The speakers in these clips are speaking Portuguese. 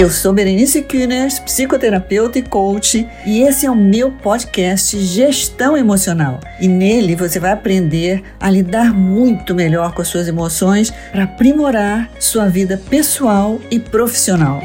Eu sou Berenice Kühners, psicoterapeuta e coach, e esse é o meu podcast Gestão Emocional. E nele você vai aprender a lidar muito melhor com as suas emoções para aprimorar sua vida pessoal e profissional.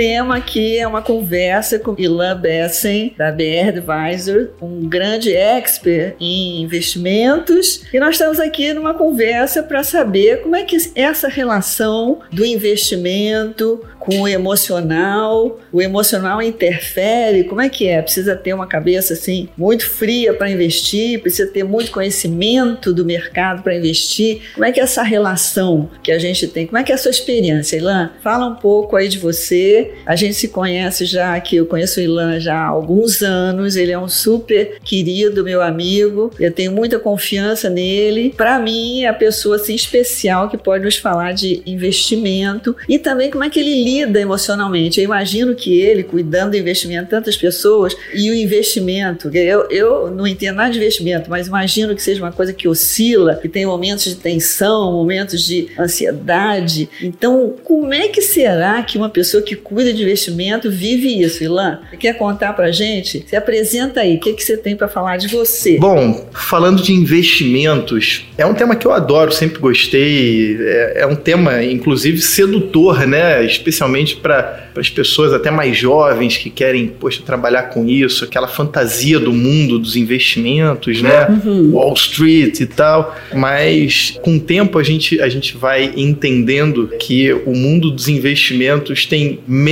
Tema aqui é uma conversa com Ilan Bessen, da BR Advisor, um grande expert em investimentos. E nós estamos aqui numa conversa para saber como é que essa relação do investimento com o emocional, o emocional interfere, como é que é? Precisa ter uma cabeça assim muito fria para investir, precisa ter muito conhecimento do mercado para investir. Como é que é essa relação que a gente tem? Como é que é a sua experiência, Ilan? Fala um pouco aí de você. A gente se conhece já aqui, eu conheço o Ilan já há alguns anos, ele é um super querido meu amigo. Eu tenho muita confiança nele. Para mim, é a pessoa assim especial que pode nos falar de investimento e também como é que ele lida emocionalmente. Eu imagino que ele, cuidando do investimento de tantas pessoas, e o investimento, eu, eu não entendo nada de investimento, mas imagino que seja uma coisa que oscila, que tem momentos de tensão, momentos de ansiedade. Então, como é que será que uma pessoa que cuida de investimento vive isso, Ilan? Você quer contar pra gente? Se apresenta aí, o que, que você tem para falar de você? Bom, falando de investimentos, é um tema que eu adoro, sempre gostei. É, é um tema, inclusive, sedutor, né? Especialmente especialmente para as pessoas até mais jovens que querem, poxa, trabalhar com isso, aquela fantasia do mundo dos investimentos, né? Uhum. Wall Street e tal. Mas com o tempo a gente, a gente vai entendendo que o mundo dos investimentos tem menos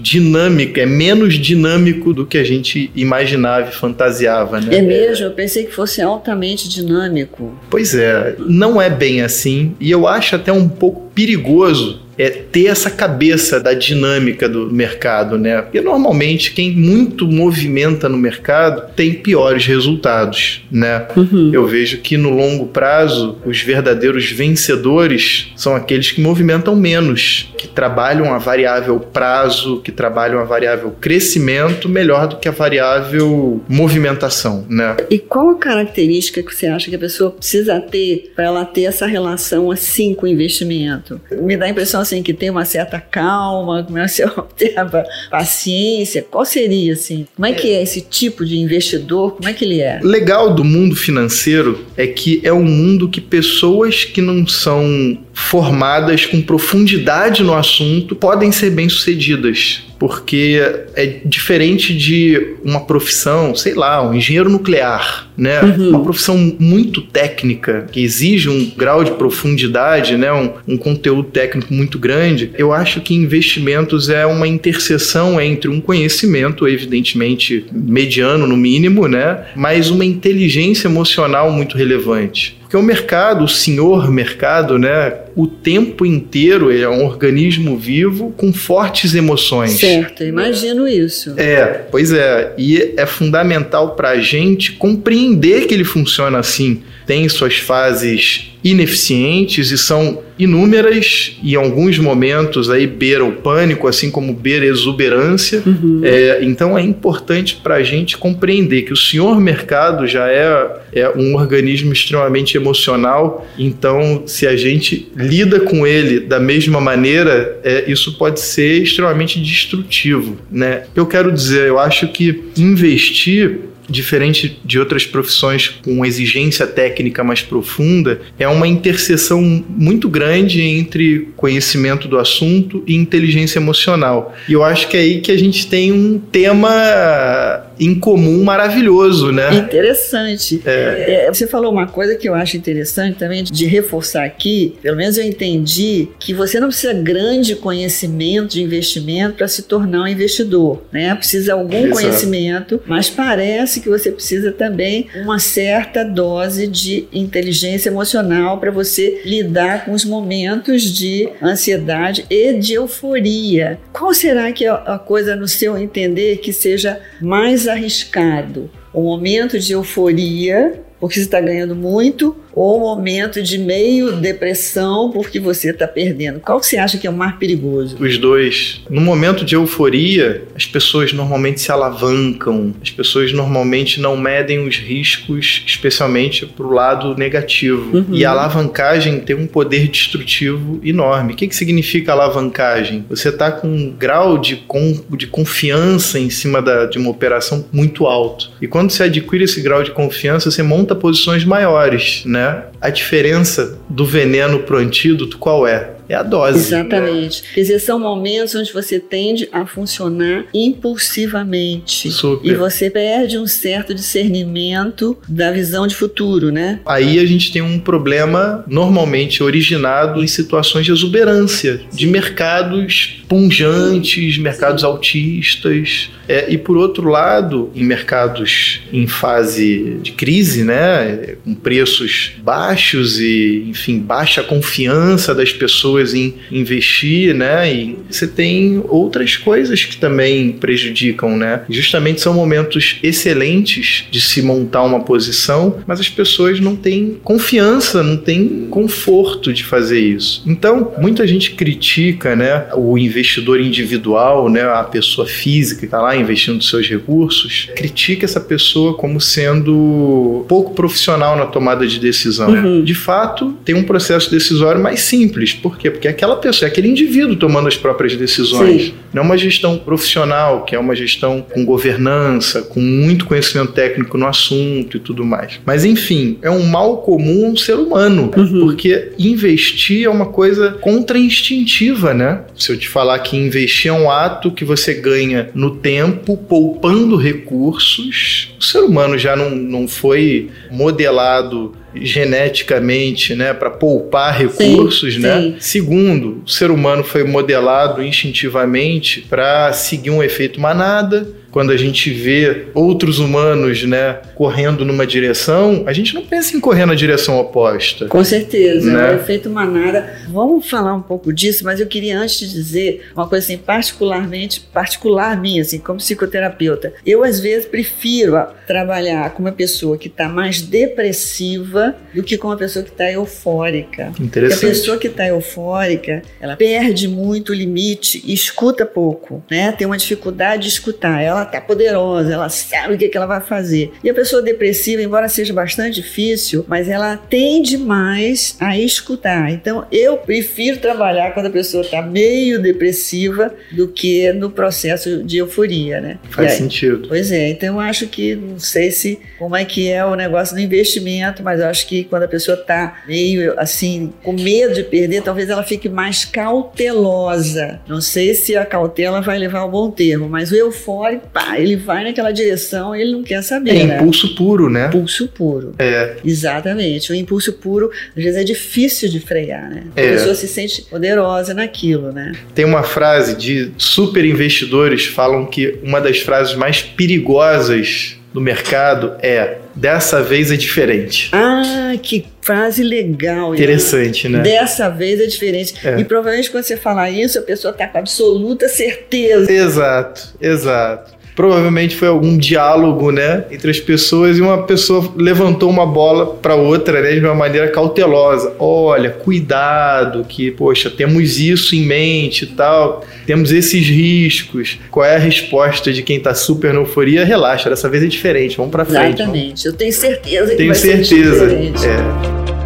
dinâmica, é menos dinâmico do que a gente imaginava e fantasiava, né? É mesmo? Eu pensei que fosse altamente dinâmico. Pois é, não é bem assim. E eu acho até um pouco perigoso é ter essa cabeça da dinâmica do mercado, né? Porque normalmente quem muito movimenta no mercado tem piores resultados, né? Uhum. Eu vejo que no longo prazo os verdadeiros vencedores são aqueles que movimentam menos, que trabalham a variável prazo, que trabalham a variável crescimento melhor do que a variável movimentação, né? E qual a característica que você acha que a pessoa precisa ter para ela ter essa relação assim com o investimento? Me dá a impressão assim que tem uma certa calma, é que observa paciência? Qual seria assim? Como é que é esse tipo de investidor? Como é que ele é? Legal do mundo financeiro é que é um mundo que pessoas que não são formadas com profundidade no assunto podem ser bem-sucedidas, porque é diferente de uma profissão, sei lá, um engenheiro nuclear, né? Uhum. Uma profissão muito técnica, que exige um grau de profundidade, né? Um, um conteúdo técnico muito grande. Eu acho que investimentos é uma interseção entre um conhecimento, evidentemente mediano no mínimo, né? Mas uma inteligência emocional muito relevante. Porque o mercado, o senhor mercado, né, o tempo inteiro ele é um organismo vivo com fortes emoções. Certo, imagino isso. É, pois é. E é fundamental para a gente compreender que ele funciona assim. Tem suas fases ineficientes e são inúmeras e em alguns momentos aí beira o pânico, assim como beira a exuberância. Uhum. É, então é importante para a gente compreender que o senhor mercado já é, é um organismo extremamente emocional. Então, se a gente lida com ele da mesma maneira, é, isso pode ser extremamente destrutivo. Né? Eu quero dizer, eu acho que investir diferente de outras profissões com exigência técnica mais profunda, é uma interseção muito grande entre conhecimento do assunto e inteligência emocional. E eu acho que é aí que a gente tem um tema em comum maravilhoso, né? Interessante. É. É, você falou uma coisa que eu acho interessante também de reforçar aqui, pelo menos eu entendi que você não precisa grande conhecimento de investimento para se tornar um investidor, né? Precisa algum Exato. conhecimento, mas parece que você precisa também uma certa dose de inteligência emocional para você lidar com os momentos de ansiedade e de euforia. Qual será que é a coisa no seu entender que seja mais arriscado? O momento de euforia, porque você está ganhando muito, ou momento de meio depressão porque você está perdendo? Qual que você acha que é o mais perigoso? Os dois. No momento de euforia, as pessoas normalmente se alavancam, as pessoas normalmente não medem os riscos, especialmente para o lado negativo. Uhum. E a alavancagem tem um poder destrutivo enorme. O que, que significa alavancagem? Você está com um grau de, com, de confiança em cima da, de uma operação muito alto. E quando você adquire esse grau de confiança, você monta posições maiores, né? A diferença do veneno pro antídoto qual é? É a dose. Exatamente. Quer dizer, são momentos onde você tende a funcionar impulsivamente. Super. E você perde um certo discernimento da visão de futuro, né? Aí a gente tem um problema normalmente originado em situações de exuberância, de mercados punjantes, mercados Sim. altistas. É, e por outro lado, em mercados em fase de crise, né, com preços baixos e, enfim, baixa confiança das pessoas pessoas em investir, né? E você tem outras coisas que também prejudicam, né? Justamente são momentos excelentes de se montar uma posição, mas as pessoas não têm confiança, não têm conforto de fazer isso. Então, muita gente critica, né, o investidor individual, né, a pessoa física que está lá investindo seus recursos, critica essa pessoa como sendo pouco profissional na tomada de decisão. Uhum. De fato, tem um processo decisório mais simples, porque quê? Porque é aquela pessoa, é aquele indivíduo tomando as próprias decisões. Sim. Não é uma gestão profissional, que é uma gestão com governança, com muito conhecimento técnico no assunto e tudo mais. Mas enfim, é um mal comum um ser humano, uhum. porque investir é uma coisa contra-instintiva, né? Se eu te falar que investir é um ato que você ganha no tempo, poupando recursos, o ser humano já não, não foi modelado geneticamente, né, para poupar recursos, sim, né? Sim. Segundo, o ser humano foi modelado instintivamente para seguir um efeito manada quando a gente vê outros humanos, né, correndo numa direção, a gente não pensa em correr na direção oposta. Com certeza, né? é o efeito manada. Vamos falar um pouco disso, mas eu queria antes dizer uma coisa assim, particularmente, particular minha, assim, como psicoterapeuta. Eu às vezes prefiro trabalhar com uma pessoa que está mais depressiva do que com uma pessoa que está eufórica. Interessante. Porque a pessoa que está eufórica, ela perde muito o limite e escuta pouco, né? Tem uma dificuldade de escutar. Ela tá poderosa, ela sabe o que, que ela vai fazer. E a pessoa depressiva, embora seja bastante difícil, mas ela tende mais a escutar. Então eu prefiro trabalhar quando a pessoa está meio depressiva do que no processo de euforia, né? Faz aí, sentido. Pois é, então eu acho que, não sei se como é que é o negócio do investimento, mas eu acho que quando a pessoa está meio assim, com medo de perder, talvez ela fique mais cautelosa. Não sei se a cautela vai levar ao bom termo, mas o eufórico pá, ele vai naquela direção e ele não quer saber. É né? impulso puro, né? Impulso puro. É. Exatamente. O impulso puro, às vezes, é difícil de frear, né? É. A pessoa se sente poderosa naquilo, né? Tem uma frase de super investidores falam que uma das frases mais perigosas do mercado é dessa vez é diferente. Ah, que frase legal. Interessante, né? Dessa vez é diferente. É. E provavelmente quando você falar isso, a pessoa está com absoluta certeza. Exato, exato provavelmente foi algum diálogo, né, entre as pessoas e uma pessoa levantou uma bola para outra, né, de uma maneira cautelosa. Olha, cuidado, que poxa, temos isso em mente e tal, temos esses riscos. Qual é a resposta de quem está super na euforia? Relaxa, dessa vez é diferente, vamos para frente. Exatamente, vamos. eu tenho certeza que tenho vai certeza. ser diferente. É.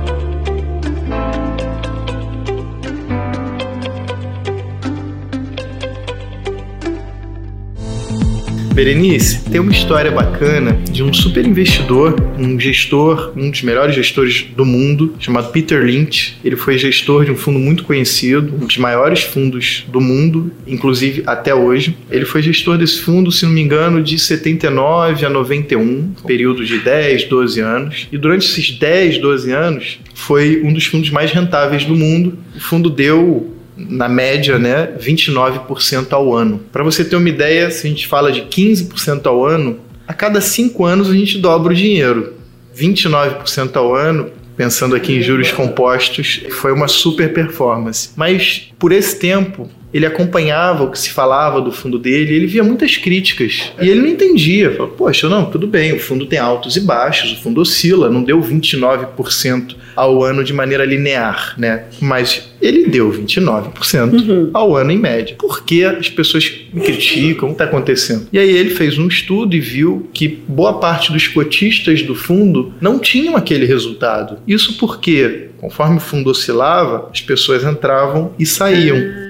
Berenice, tem uma história bacana de um super investidor, um gestor, um dos melhores gestores do mundo, chamado Peter Lynch. Ele foi gestor de um fundo muito conhecido, um dos maiores fundos do mundo, inclusive até hoje. Ele foi gestor desse fundo, se não me engano, de 79 a 91, período de 10, 12 anos. E durante esses 10, 12 anos, foi um dos fundos mais rentáveis do mundo. O fundo deu na média, né, 29% ao ano. Para você ter uma ideia, se a gente fala de 15% ao ano, a cada cinco anos a gente dobra o dinheiro. 29% ao ano, pensando aqui em juros compostos, foi uma super performance. Mas por esse tempo, ele acompanhava o que se falava do fundo dele, ele via muitas críticas. E ele não entendia. Falava, poxa, não, tudo bem, o fundo tem altos e baixos, o fundo oscila, não deu 29% ao ano de maneira linear, né? Mas ele deu 29% uhum. ao ano em média. Por que as pessoas me criticam? O que está acontecendo? E aí ele fez um estudo e viu que boa parte dos cotistas do fundo não tinham aquele resultado. Isso porque, conforme o fundo oscilava, as pessoas entravam e saíam.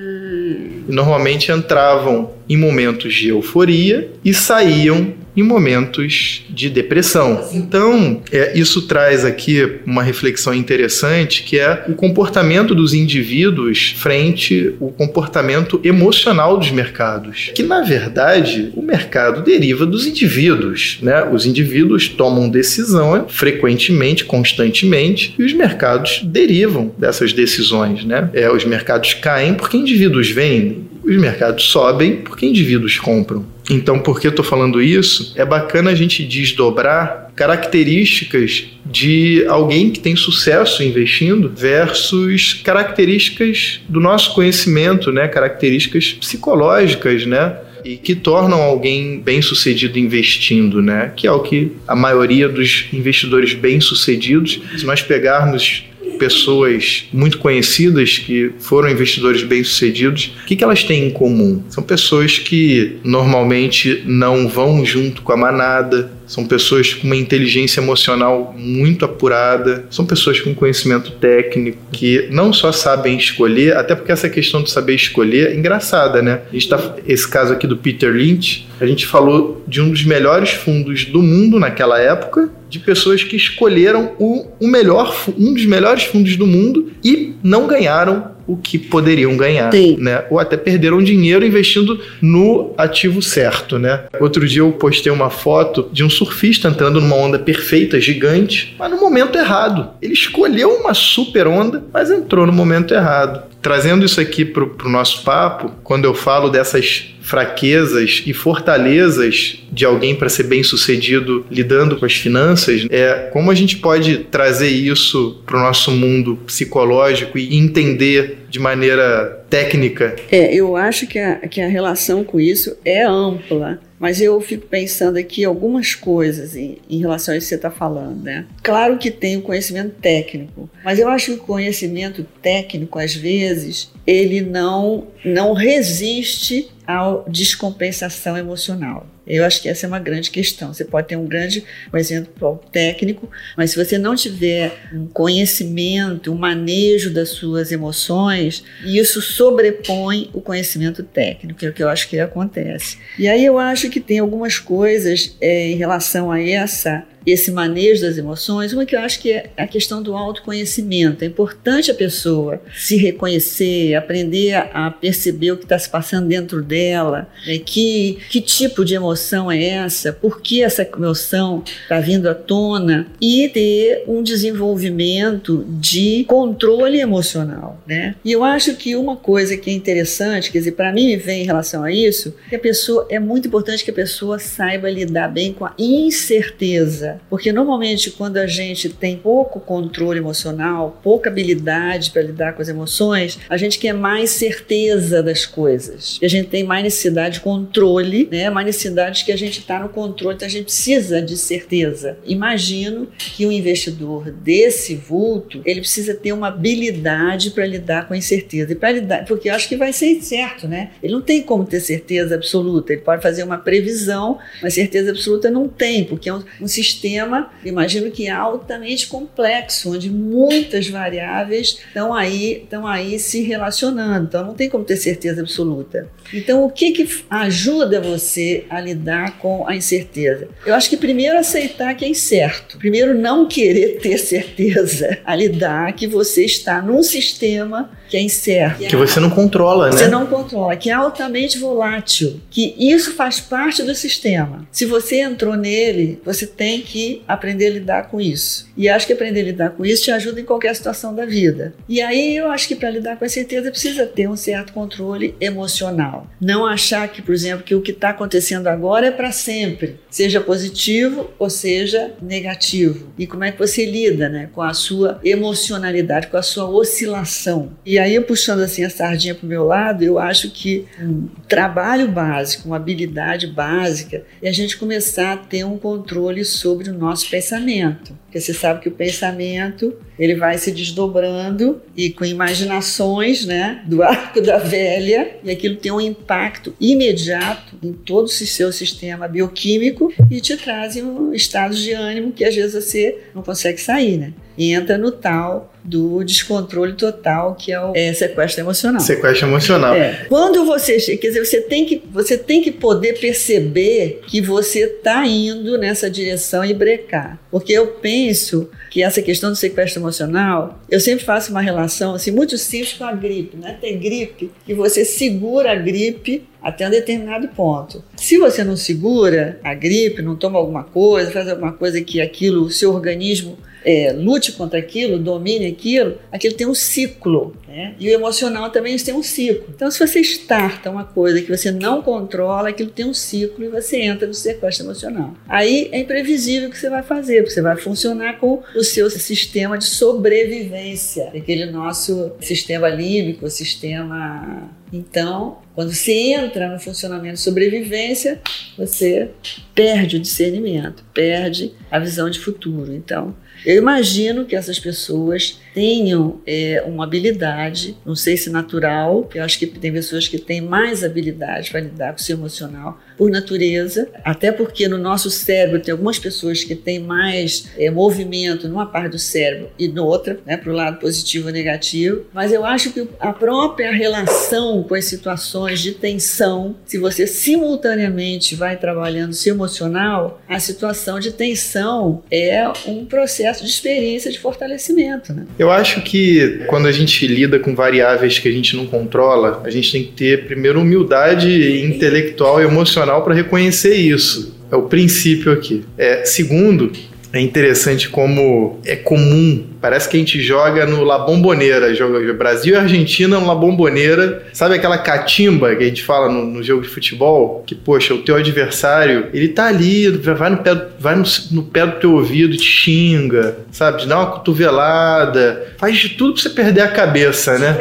Normalmente entravam em momentos de euforia e saíam em momentos de depressão. Então, é, isso traz aqui uma reflexão interessante que é o comportamento dos indivíduos frente ao comportamento emocional dos mercados. Que, na verdade, o mercado deriva dos indivíduos. Né? Os indivíduos tomam decisão frequentemente, constantemente, e os mercados derivam dessas decisões. Né? É, os mercados caem porque indivíduos vendem, os mercados sobem porque indivíduos compram. Então, por que eu estou falando isso? É bacana a gente desdobrar características de alguém que tem sucesso investindo versus características do nosso conhecimento, né? Características psicológicas, né? e que tornam alguém bem-sucedido investindo, né? Que é o que a maioria dos investidores bem-sucedidos, se nós pegarmos pessoas muito conhecidas que foram investidores bem-sucedidos, o que, que elas têm em comum? São pessoas que normalmente não vão junto com a manada, são pessoas com uma inteligência emocional muito apurada, são pessoas com conhecimento técnico, que não só sabem escolher, até porque essa questão de saber escolher é engraçada, né? A gente tá, esse caso aqui do Peter Lynch, a gente falou de um dos melhores fundos do mundo naquela época, de pessoas que escolheram o, o melhor, um dos melhores fundos do mundo e não ganharam o que poderiam ganhar, Sim. né? Ou até perderam dinheiro investindo no ativo certo, né? Outro dia eu postei uma foto de um surfista entrando numa onda perfeita, gigante, mas no momento errado. Ele escolheu uma super onda, mas entrou no momento errado. Trazendo isso aqui para o nosso papo, quando eu falo dessas fraquezas e fortalezas de alguém para ser bem sucedido lidando com as finanças, é como a gente pode trazer isso para o nosso mundo psicológico e entender de maneira técnica? É, eu acho que a, que a relação com isso é ampla. Mas eu fico pensando aqui algumas coisas em, em relação a isso que você está falando, né? Claro que tem o conhecimento técnico, mas eu acho que o conhecimento técnico, às vezes, ele não, não resiste à descompensação emocional. Eu acho que essa é uma grande questão. Você pode ter um grande conhecimento técnico, mas se você não tiver um conhecimento, um manejo das suas emoções, isso sobrepõe o conhecimento técnico, que é o que eu acho que acontece. E aí eu acho que tem algumas coisas é, em relação a essa esse manejo das emoções, uma que eu acho que é a questão do autoconhecimento. É importante a pessoa se reconhecer, aprender a perceber o que está se passando dentro dela, né? que, que tipo de emoção é essa, por que essa emoção está vindo à tona e ter um desenvolvimento de controle emocional. Né? E eu acho que uma coisa que é interessante, quer dizer, para mim me vem em relação a isso, que a pessoa é muito importante que a pessoa saiba lidar bem com a incerteza porque normalmente quando a gente tem pouco controle emocional, pouca habilidade para lidar com as emoções, a gente quer mais certeza das coisas. E a gente tem mais necessidade de controle, né? mais necessidade de que a gente está no controle, então a gente precisa de certeza. Imagino que um investidor desse vulto, ele precisa ter uma habilidade para lidar com a incerteza. E para lidar, porque eu acho que vai ser incerto, né? Ele não tem como ter certeza absoluta. Ele pode fazer uma previsão, mas certeza absoluta não tem, porque é um, um sistema sistema, imagino que altamente complexo, onde muitas variáveis estão aí, estão aí se relacionando. Então não tem como ter certeza absoluta. Então o que, que ajuda você a lidar com a incerteza? Eu acho que primeiro aceitar que é incerto. Primeiro não querer ter certeza a lidar que você está num sistema que é incerto. Que você não controla, né? Você não controla, que é altamente volátil, que isso faz parte do sistema. Se você entrou nele, você tem que aprender a lidar com isso. E acho que aprender a lidar com isso te ajuda em qualquer situação da vida. E aí eu acho que para lidar com a certeza precisa ter um certo controle emocional. Não achar que, por exemplo, que o que está acontecendo agora é para sempre, seja positivo ou seja negativo. E como é que você lida, né, com a sua emocionalidade, com a sua oscilação. E aí, puxando assim a sardinha para o meu lado, eu acho que um trabalho básico, uma habilidade básica, é a gente começar a ter um controle sobre o nosso pensamento. Porque você sabe que o pensamento ele vai se desdobrando e com imaginações né, do arco da velha, e aquilo tem um impacto imediato em todo o seu sistema bioquímico e te trazem um estados de ânimo que às vezes você não consegue sair. Né? Entra no tal do descontrole total, que é o é, sequestro emocional. Sequestro emocional. É. Quando você, quer dizer, você tem que, você tem que poder perceber que você está indo nessa direção e brecar. Porque eu penso que essa questão do sequestro emocional, eu sempre faço uma relação assim, muito simples com a gripe. Né? Tem gripe que você segura a gripe até um determinado ponto. Se você não segura a gripe, não toma alguma coisa, faz alguma coisa que aquilo, o seu organismo é, lute contra aquilo, domine aquilo, aquilo tem um ciclo. Né? E o emocional também tem um ciclo. Então, se você starta uma coisa que você não controla, aquilo tem um ciclo e você entra no sequestro emocional. Aí é imprevisível o que você vai fazer, porque você vai funcionar com o seu sistema de sobrevivência, aquele nosso sistema límbico, sistema. Então, quando você entra no funcionamento de sobrevivência, você perde o discernimento, perde a visão de futuro. Então, eu imagino que essas pessoas tenham é, uma habilidade, não sei se natural, eu acho que tem pessoas que têm mais habilidade para lidar com o seu emocional por natureza, até porque no nosso cérebro tem algumas pessoas que têm mais é, movimento numa parte do cérebro e no outra, né, para o lado positivo ou negativo, mas eu acho que a própria relação com as situações de tensão, se você simultaneamente vai trabalhando seu emocional, a situação de tensão é um processo de experiência de fortalecimento. Né? Eu acho que quando a gente lida com variáveis que a gente não controla, a gente tem que ter primeiro humildade intelectual e emocional para reconhecer isso. É o princípio aqui. É, segundo, é interessante como é comum. Parece que a gente joga no La Bombonera, joga Brasil e Argentina no La Bombonera. Sabe aquela catimba que a gente fala no, no, jogo de futebol? Que, poxa, o teu adversário, ele tá ali, vai no pé, vai no, no pé do teu ouvido, te xinga, sabe? Te dá uma cotovelada, faz de tudo pra você perder a cabeça, né?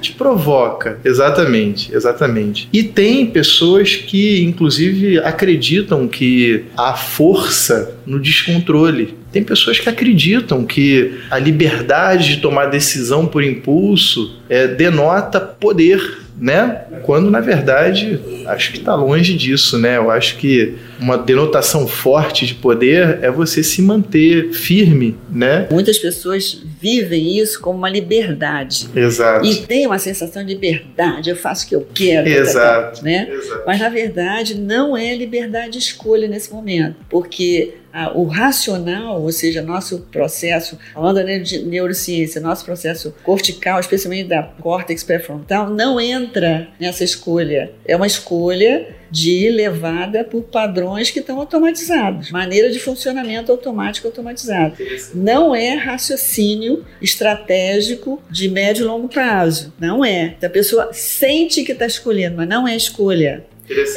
Te provoca. Exatamente, exatamente. E tem pessoas que, inclusive, acreditam que a força no descontrole. Tem pessoas que acreditam que a liberdade de tomar decisão por impulso é, denota poder né? Quando na verdade acho que está longe disso, né? Eu acho que uma denotação forte de poder é você se manter firme, né? Muitas pessoas vivem isso como uma liberdade. Exato. E tem uma sensação de liberdade, eu faço o que eu quero, Exato. né? Exato. Mas na verdade não é liberdade de escolha nesse momento, porque o racional, ou seja, nosso processo, falando de neurociência, nosso processo cortical, especialmente da córtex pré-frontal, não entra nessa escolha. É uma escolha de levada por padrões que estão automatizados, maneira de funcionamento automático automatizado. Não é raciocínio estratégico de médio e longo prazo. Não é. A pessoa sente que está escolhendo, mas não é escolha.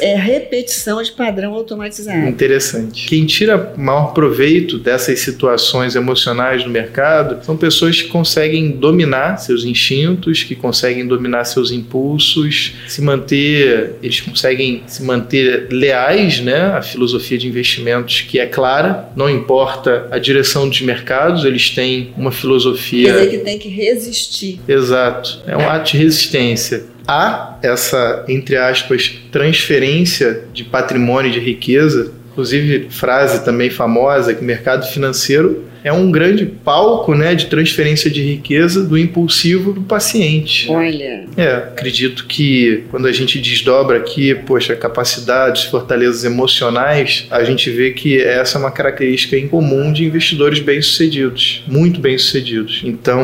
É repetição de padrão automatizado. Interessante. Quem tira maior proveito dessas situações emocionais no mercado são pessoas que conseguem dominar seus instintos, que conseguem dominar seus impulsos, se manter, eles conseguem se manter leais, né, à filosofia de investimentos que é clara, não importa a direção dos mercados, eles têm uma filosofia. Quer dizer que tem que resistir. Exato. É um ato de resistência há essa, entre aspas, transferência de patrimônio, de riqueza, Inclusive, frase também famosa que o mercado financeiro é um grande palco né, de transferência de riqueza do impulsivo do paciente. Olha. É, acredito que quando a gente desdobra aqui, poxa, capacidades, fortalezas emocionais, a gente vê que essa é uma característica incomum de investidores bem-sucedidos, muito bem-sucedidos. Então,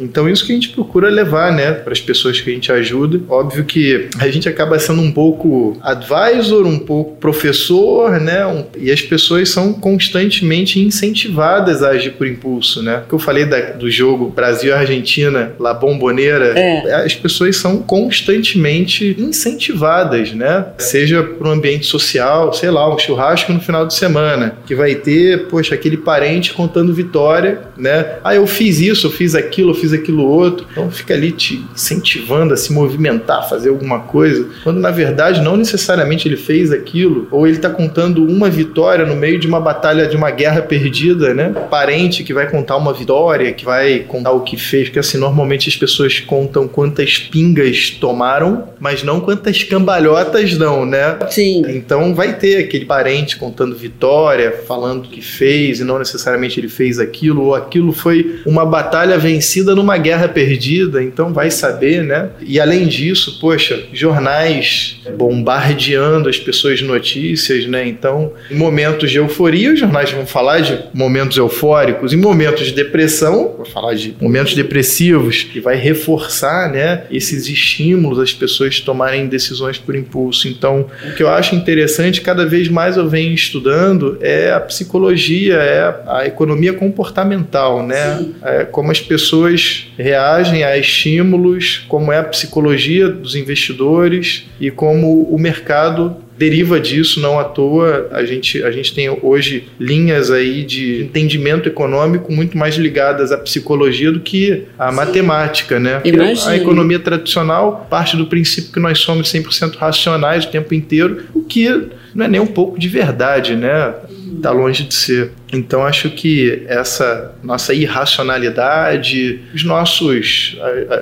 então isso que a gente procura levar, né, para as pessoas que a gente ajuda. Óbvio que a gente acaba sendo um pouco advisor, um pouco professor, né, um, e as pessoas são constantemente incentivadas a agir por impulso, né? Que eu falei da, do jogo Brasil-Argentina, La Bomboneira, é. as pessoas são constantemente incentivadas, né? Seja para um ambiente social, sei lá, um churrasco no final de semana, que vai ter, poxa, aquele parente contando vitória, né? Ah, eu fiz isso, eu fiz aquilo, eu fiz aquilo outro. Então fica ali te incentivando a se movimentar, fazer alguma coisa, quando na verdade não necessariamente ele fez aquilo, ou ele está contando uma vitória no meio de uma batalha, de uma guerra perdida, né? Parente que vai contar uma vitória, que vai contar o que fez, porque assim, normalmente as pessoas contam quantas pingas tomaram, mas não quantas cambalhotas dão, né? Sim. Então vai ter aquele parente contando vitória, falando o que fez, e não necessariamente ele fez aquilo, ou aquilo foi uma batalha vencida numa guerra perdida, então vai saber, né? E além disso, poxa, jornais bombardeando as pessoas de notícias, né? Então, em momentos de euforia, os jornais vão falar de momentos eufóricos, em momentos de depressão, vou falar de momentos depressivos, que vai reforçar, né, esses estímulos as pessoas tomarem decisões por impulso. Então, o que eu acho interessante, cada vez mais eu venho estudando, é a psicologia, é a economia comportamental, né? É como as pessoas reagem a estímulos, como é a psicologia dos investidores e como o mercado deriva disso, não à toa, a gente, a gente tem hoje linhas aí de entendimento econômico muito mais ligadas à psicologia do que à Sim. matemática, né? A economia tradicional parte do princípio que nós somos 100% racionais o tempo inteiro, o que não é nem um pouco de verdade, né? Está longe de ser. Então acho que essa nossa irracionalidade, os nossos,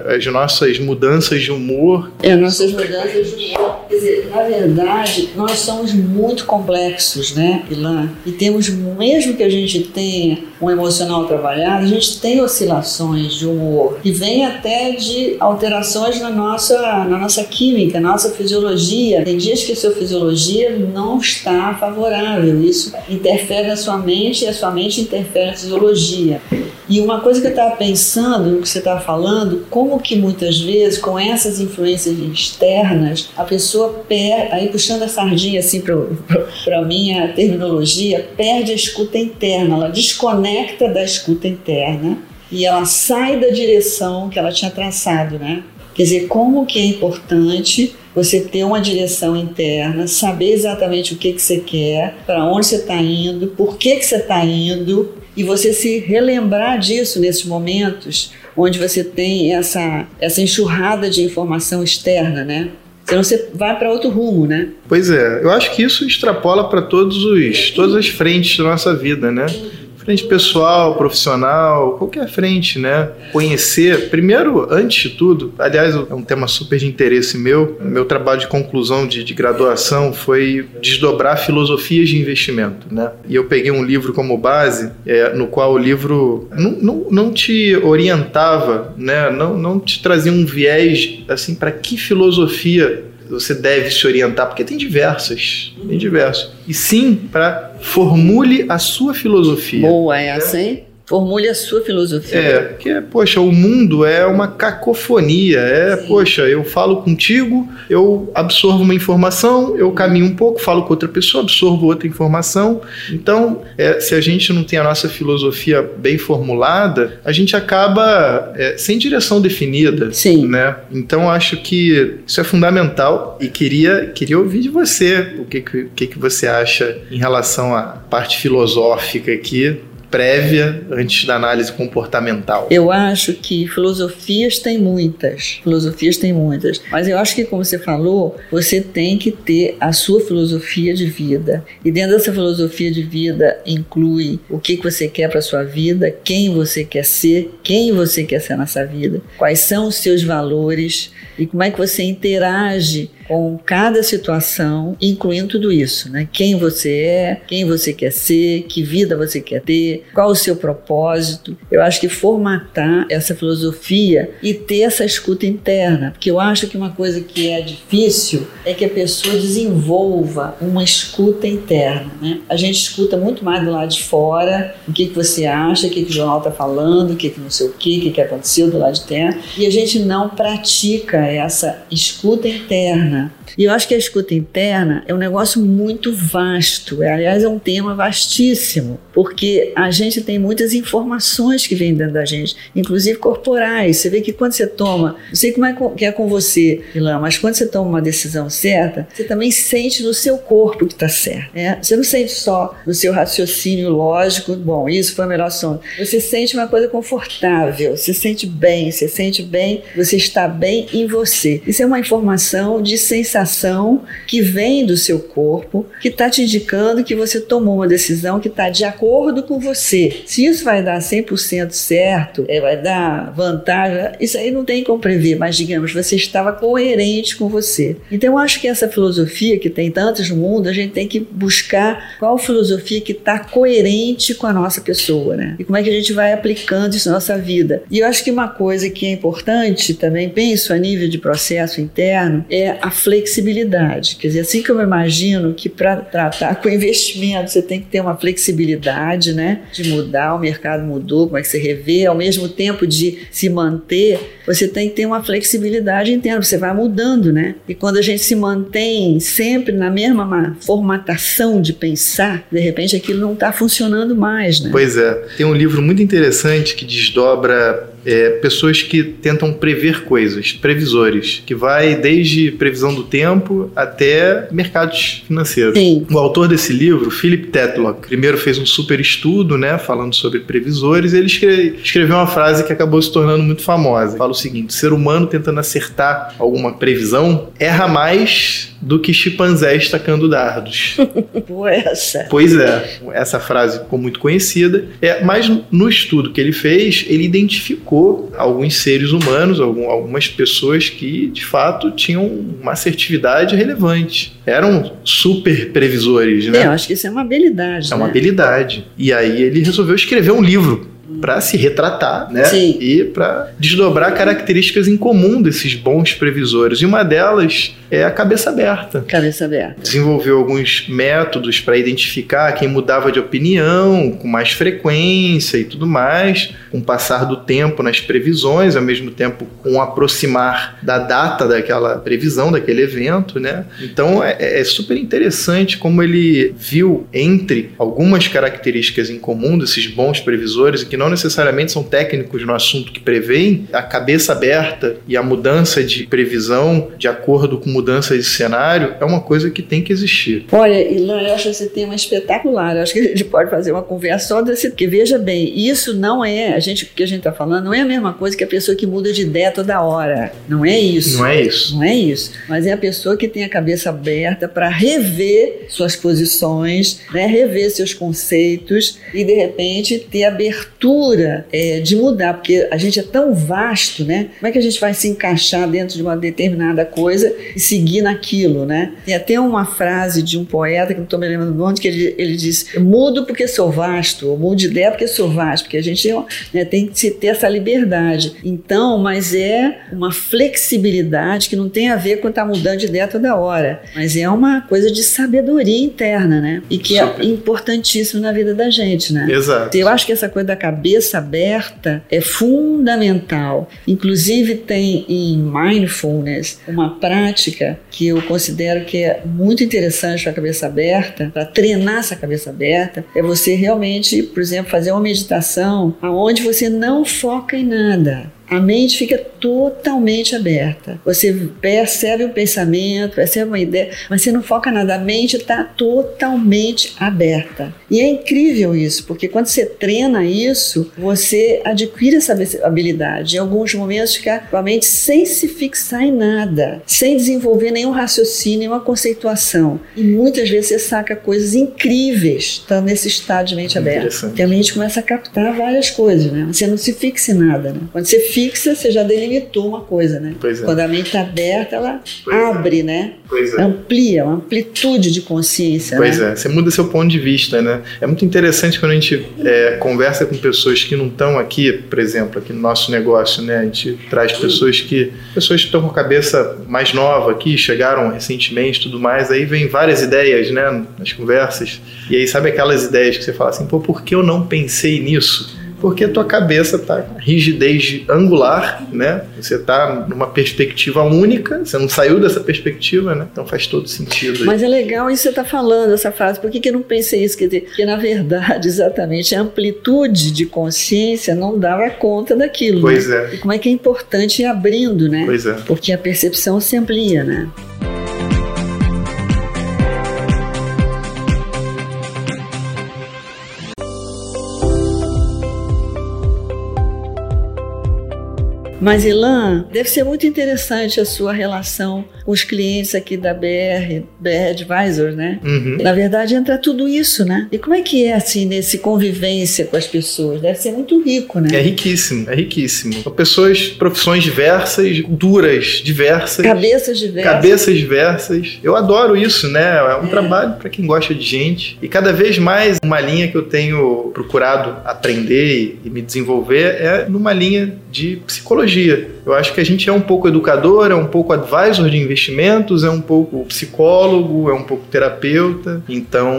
as nossas mudanças de humor. É, nossas mudanças de humor. Quer dizer, na verdade, nós somos muito complexos, né, Ilan? E temos, mesmo que a gente tenha um emocional trabalhado, a gente tem oscilações de humor que vem até de alterações na nossa, na nossa química, na nossa fisiologia. Tem dias que a sua fisiologia não está favorável. Isso interfere na sua mente e mente interfere na fisiologia. E uma coisa que eu estava pensando no que você estava falando, como que muitas vezes, com essas influências externas, a pessoa perde, aí puxando a sardinha assim para a minha terminologia, perde a escuta interna, ela desconecta da escuta interna e ela sai da direção que ela tinha traçado, né? Quer dizer, como que é importante você ter uma direção interna, saber exatamente o que, que você quer, para onde você está indo, por que, que você está indo, e você se relembrar disso nesses momentos onde você tem essa, essa enxurrada de informação externa, né? Senão você vai para outro rumo, né? Pois é, eu acho que isso extrapola para todos os todas as frentes da nossa vida, né? Frente pessoal, profissional, qualquer frente, né? Conhecer, primeiro, antes de tudo, aliás, é um tema super de interesse meu. Meu trabalho de conclusão de, de graduação foi desdobrar filosofias de investimento, né? E eu peguei um livro como base, é, no qual o livro não, não, não te orientava, né? Não, não te trazia um viés assim para que filosofia você deve se orientar, porque tem diversas, tem diversas. E sim, para formule a sua filosofia. Boa essa, hein? Formule a sua filosofia. É, que poxa, o mundo é uma cacofonia. É, Sim. poxa, eu falo contigo, eu absorvo uma informação, eu caminho um pouco, falo com outra pessoa, absorvo outra informação. Então, é, se a gente não tem a nossa filosofia bem formulada, a gente acaba é, sem direção definida. Sim. Né? Então, acho que isso é fundamental e queria, queria ouvir de você o que, que, que você acha em relação à parte filosófica aqui prévia antes da análise comportamental? Eu acho que filosofias tem muitas, filosofias tem muitas, mas eu acho que como você falou, você tem que ter a sua filosofia de vida. E dentro dessa filosofia de vida inclui o que você quer para sua vida, quem você quer ser, quem você quer ser nessa vida, quais são os seus valores e como é que você interage com cada situação, incluindo tudo isso, né? Quem você é, quem você quer ser, que vida você quer ter, qual o seu propósito. Eu acho que formatar essa filosofia e ter essa escuta interna, porque eu acho que uma coisa que é difícil é que a pessoa desenvolva uma escuta interna, né? A gente escuta muito mais do lado de fora, o que, que você acha, o que, que o jornal está falando, o que, que não sei o que, o que, que aconteceu do lado de dentro, e a gente não pratica essa escuta interna. E eu acho que a escuta interna é um negócio muito vasto, é, aliás, é um tema vastíssimo, porque a gente tem muitas informações que vêm dentro da gente, inclusive corporais. Você vê que quando você toma, não sei como é que é com você, Ilan, mas quando você toma uma decisão certa, você também sente no seu corpo que está certo. Né? Você não sente só no seu raciocínio lógico, bom, isso foi a melhor som. Você sente uma coisa confortável, você sente bem, você sente bem, você está bem em você. Isso é uma informação de sensação que vem do seu corpo, que está te indicando que você tomou uma decisão que está de acordo com você. Se isso vai dar 100% certo, é, vai dar vantagem, isso aí não tem como prever, mas digamos, você estava coerente com você. Então eu acho que essa filosofia que tem tantas no mundo, a gente tem que buscar qual filosofia que está coerente com a nossa pessoa, né? E como é que a gente vai aplicando isso na nossa vida. E eu acho que uma coisa que é importante também, penso a nível de processo interno, é a flexibilidade. Quer dizer, assim que eu imagino que para tratar com investimento você tem que ter uma flexibilidade, né? De mudar, o mercado mudou, como é que você revê, ao mesmo tempo de se manter, você tem que ter uma flexibilidade interna, você vai mudando, né? E quando a gente se mantém sempre na mesma formatação de pensar, de repente aquilo não está funcionando mais, né? Pois é. Tem um livro muito interessante que desdobra é, pessoas que tentam prever coisas, previsores, que vai desde previsão do tempo até mercados financeiros. Sim. O autor desse livro, Philip Tetlock, primeiro fez um super estudo, né, falando sobre previsores, e ele escreveu uma frase que acabou se tornando muito famosa. Fala o seguinte: ser humano tentando acertar alguma previsão erra mais do que chimpanzés tacando dardos. essa. Pois é, essa frase ficou muito conhecida. É, mas no estudo que ele fez, ele identificou alguns seres humanos, algum, algumas pessoas que de fato tinham uma assertividade relevante. Eram super previsores, né? É, eu acho que isso é uma habilidade. É né? uma habilidade. E aí ele resolveu escrever um livro para se retratar, né? Sim. E para desdobrar características em comum desses bons previsores. E uma delas é a cabeça aberta. Cabeça aberta. Desenvolveu alguns métodos para identificar quem mudava de opinião com mais frequência e tudo mais, com o passar do tempo nas previsões, ao mesmo tempo com o aproximar da data daquela previsão, daquele evento, né? Então é, é super interessante como ele viu entre algumas características em comum desses bons previsores, que não necessariamente são técnicos no assunto que preveem, a cabeça aberta e a mudança de previsão de acordo com mudança de cenário é uma coisa que tem que existir. Olha, Ilan, eu acho esse tema espetacular. Eu acho que a gente pode fazer uma conversa só desse. Porque veja bem, isso não é. A gente, o que a gente está falando não é a mesma coisa que a pessoa que muda de ideia toda hora. Não é isso. Não é isso. Não é isso. Mas é a pessoa que tem a cabeça aberta para rever suas posições, né? rever seus conceitos e, de repente, ter abertura é, de mudar. Porque a gente é tão vasto, né? Como é que a gente vai se encaixar dentro de uma determinada coisa e seguir naquilo, né? Tem até uma frase de um poeta, que não estou me lembrando do onde, que ele, ele diz: mudo porque sou vasto, ou mudo de ideia porque sou vasto, porque a gente né, tem que ter essa liberdade. Então, mas é uma flexibilidade que não tem a ver com estar tá mudando de ideia toda hora, mas é uma coisa de sabedoria interna, né? E que Super. é importantíssimo na vida da gente, né? Exato. Eu acho que essa coisa da cabeça aberta é fundamental. Inclusive, tem em mindfulness uma prática que eu considero que é muito interessante para a cabeça aberta, para treinar essa cabeça aberta, é você realmente, por exemplo, fazer uma meditação aonde você não foca em nada a mente fica totalmente aberta. Você percebe o pensamento, percebe uma ideia, mas você não foca nada. A mente está totalmente aberta. E é incrível isso, porque quando você treina isso, você adquire essa habilidade. Em alguns momentos, ficar com a mente sem se fixar em nada, sem desenvolver nenhum raciocínio, nenhuma conceituação. E muitas vezes você saca coisas incríveis estando nesse estado de mente aberta. Porque a mente começa a captar várias coisas, né? Você não se fixa em nada, né? Quando você fixa fixa, você já delimitou uma coisa, né? É. Quando a mente está aberta, ela Pois é. abre, né? Pois é. Amplia, uma amplitude de consciência. Pois né? é, você muda seu ponto de vista, né? É muito interessante quando a gente é, conversa com pessoas que não estão aqui, por exemplo, aqui no nosso negócio, né? A gente traz pessoas que pessoas que estão com a cabeça mais nova aqui, chegaram recentemente, tudo mais, aí vem várias ideias, né? Nas conversas e aí sabe aquelas ideias que você fala assim, pô, por que eu não pensei nisso? Porque a tua cabeça tá com rigidez angular, né? Você tá numa perspectiva única, você não saiu dessa perspectiva, né? Então faz todo sentido. Mas é legal isso que você está falando, essa frase. Por que, que eu não pensei isso? Quer dizer, porque na verdade, exatamente, a amplitude de consciência não dava conta daquilo. né? Pois é, E como é que é importante ir abrindo, né? pois é. Porque a percepção se amplia, né? Mas, Ilan, deve ser muito interessante a sua relação com os clientes aqui da BR, BR Advisor, né? Uhum. Na verdade, entra tudo isso, né? E como é que é, assim, nesse convivência com as pessoas? Deve ser muito rico, né? É riquíssimo, é riquíssimo. São pessoas, profissões diversas, culturas diversas, Cabeças diversas. cabeças diversas. Eu adoro isso, né? É um trabalho para quem gosta de gente. E cada vez mais uma linha que eu tenho procurado aprender e me desenvolver é numa linha de psicologia tecnologia. Eu acho que a gente é um pouco educador, é um pouco advisor de investimentos, é um pouco psicólogo, é um pouco terapeuta. Então,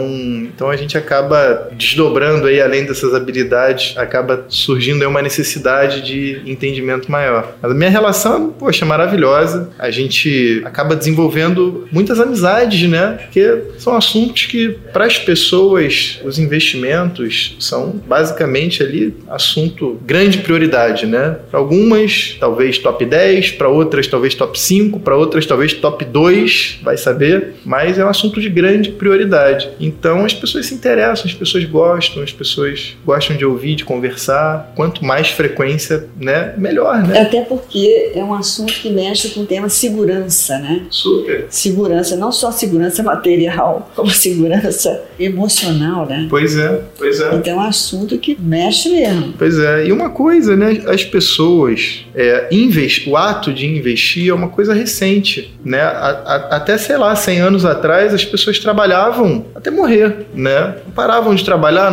então a gente acaba desdobrando aí além dessas habilidades, acaba surgindo aí uma necessidade de entendimento maior. A minha relação, poxa, é maravilhosa. A gente acaba desenvolvendo muitas amizades, né? Porque são assuntos que para as pessoas os investimentos são basicamente ali assunto grande prioridade, né? Para algumas, talvez top 10, para outras talvez top 5, para outras talvez top 2, vai saber, mas é um assunto de grande prioridade. Então as pessoas se interessam, as pessoas gostam, as pessoas gostam de ouvir, de conversar. Quanto mais frequência, né, melhor, né? Até porque é um assunto que mexe com o tema segurança, né? Super. Segurança, não só segurança material, como segurança emocional, né? Pois é, pois é. Então é um assunto que mexe mesmo. Pois é, e uma coisa, né? As pessoas, é, invest... o ato de investir é uma coisa recente, né? A- a- até, sei lá, 100 anos atrás, as pessoas trabalhavam até morrer, né? Paravam de trabalhar.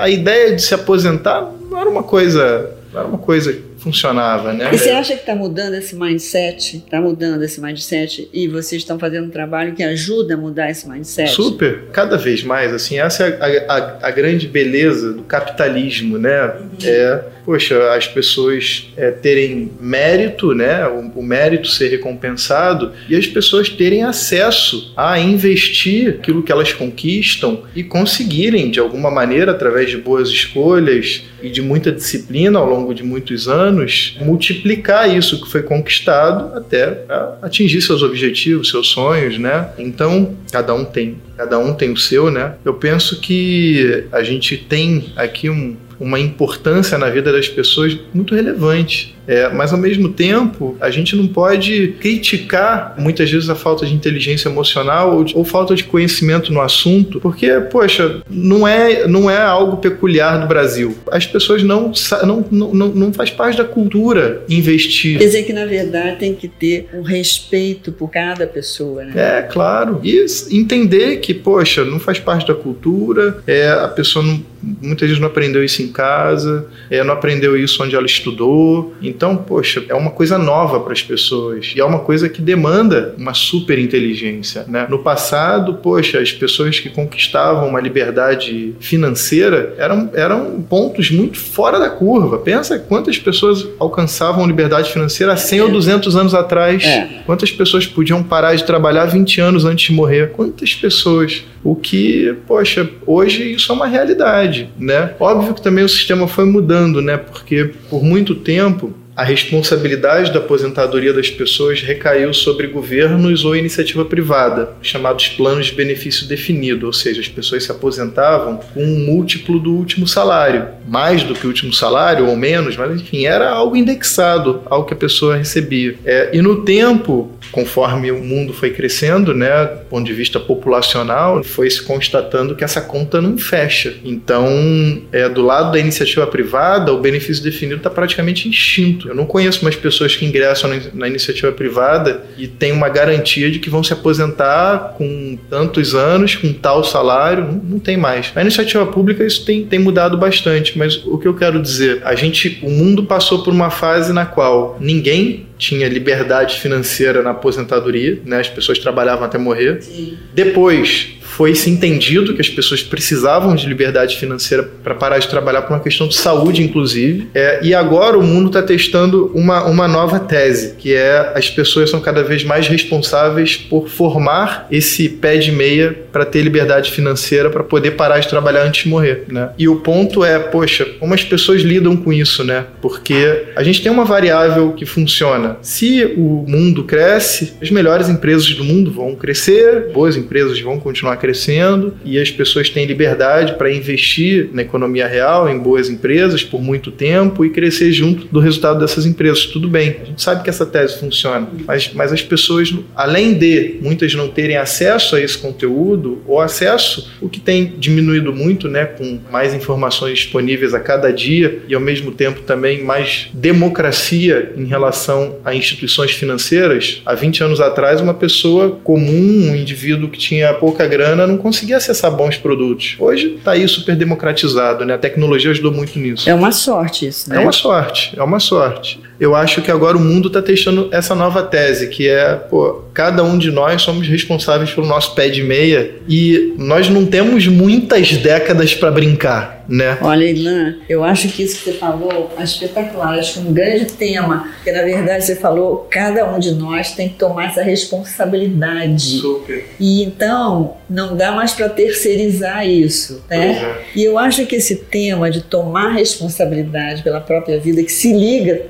A ideia de se aposentar não era uma coisa, não era uma coisa funcionava, né? E você acha que está mudando esse mindset? Está mudando esse mindset e vocês estão fazendo um trabalho que ajuda a mudar esse mindset? Super, cada vez mais, assim, essa é a, a- a grande beleza do capitalismo, né? É, poxa, as pessoas é, terem mérito, né? O, o mérito ser recompensado e as pessoas terem acesso a investir aquilo que elas conquistam e conseguirem, de alguma maneira, através de boas escolhas e de muita disciplina ao longo de muitos anos, multiplicar isso que foi conquistado até atingir seus objetivos, seus sonhos, né? Então, cada um tem, cada um tem o seu, né? Eu penso que a gente tem aqui um, uma importância na vida das pessoas muito relevante. É, mas ao mesmo tempo, a gente não pode criticar muitas vezes a falta de inteligência emocional ou, de- ou falta de conhecimento no assunto, porque, poxa, não é, não é algo peculiar do Brasil. As pessoas não, não, não, não, faz parte da cultura investir. Quer dizer que, na verdade, tem que ter um respeito por cada pessoa, né? É, claro. E entender que, poxa, não faz parte da cultura, é, a pessoa não- muitas vezes não aprendeu isso em casa, é, não aprendeu isso onde ela estudou. Então, poxa, é uma coisa nova para as pessoas. E é uma coisa que demanda uma super inteligência. Né? No passado, poxa, as pessoas que conquistavam uma liberdade financeira eram, eram pontos muito fora da curva. Pensa quantas pessoas alcançavam liberdade financeira há 100 ou 200 anos atrás. É. Quantas pessoas podiam parar de trabalhar 20 anos antes de morrer? Quantas pessoas? O que, poxa, hoje isso é uma realidade, né? Óbvio que também o sistema foi mudando, né? Porque por muito tempo a responsabilidade da aposentadoria das pessoas recaiu sobre governos ou iniciativa privada, chamados planos de benefício definido, ou seja, as pessoas se aposentavam com um múltiplo do último salário, mais do que o último salário ou menos, mas enfim, era algo indexado ao que a pessoa recebia. É, e no tempo, conforme o mundo foi crescendo, né, do ponto de vista populacional, foi se constatando que essa conta não fecha. Então, é, do lado da iniciativa privada, o benefício definido está praticamente extinto. Muito. Eu não conheço mais pessoas que ingressam na, na iniciativa privada e têm uma garantia de que vão se aposentar com tantos anos, com tal salário. Não, não tem mais. Na iniciativa pública isso tem, tem mudado bastante, mas o que eu quero dizer, a gente, o mundo passou por uma fase na qual ninguém tinha liberdade financeira na aposentadoria, né? As pessoas trabalhavam até morrer. Sim. Depois foi se entendido que as pessoas precisavam de liberdade financeira para parar de trabalhar por uma questão de saúde, inclusive. É, e agora o mundo está testando uma, uma nova tese, que é as pessoas são cada vez mais responsáveis por formar esse pé de meia para ter liberdade financeira para poder parar de trabalhar antes de morrer, né? E o ponto é, poxa, como as pessoas lidam com isso, né? Porque a gente tem uma variável que funciona. Se o mundo cresce, as melhores empresas do mundo vão crescer, boas empresas vão continuar crescendo e as pessoas têm liberdade para investir na economia real, em boas empresas por muito tempo e crescer junto do resultado dessas empresas. Tudo bem, a gente sabe que essa tese funciona, mas, mas as pessoas, além de muitas não terem acesso a esse conteúdo ou acesso, o que tem diminuído muito, né, com mais informações disponíveis a cada dia e ao mesmo tempo também mais democracia em relação a instituições financeiras. Há 20 anos atrás, uma pessoa comum, um indivíduo que tinha pouca grana, grana não conseguia acessar bons produtos. Hoje está aí super democratizado, né? A tecnologia ajudou muito nisso. É uma sorte isso, né? É uma sorte, é uma sorte. Eu acho que agora o mundo está testando essa nova tese, que é, pô, cada um de nós somos responsáveis pelo nosso pé de meia e nós não temos muitas décadas para brincar, né? Olha, Ilan, eu acho que isso que você falou é espetacular, acho que é um grande tema, porque na verdade você falou, cada um de nós tem que tomar essa responsabilidade. Super. E então, não dá mais para terceirizar isso, né? É. E eu acho que esse tema de tomar responsabilidade pela própria vida, que se liga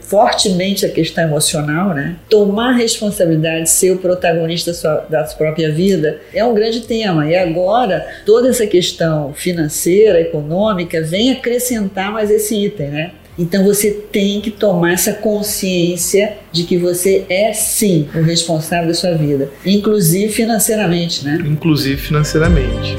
fortemente à questão emocional, né? Tomar responsabilidade, ser o protagonista da sua, da sua própria vida, é um grande tema. E agora, toda essa questão financeira, econômica, vem acrescentar mais esse item, né? Então você tem que tomar essa consciência de que você é sim o responsável da sua vida, inclusive financeiramente, né? Inclusive financeiramente.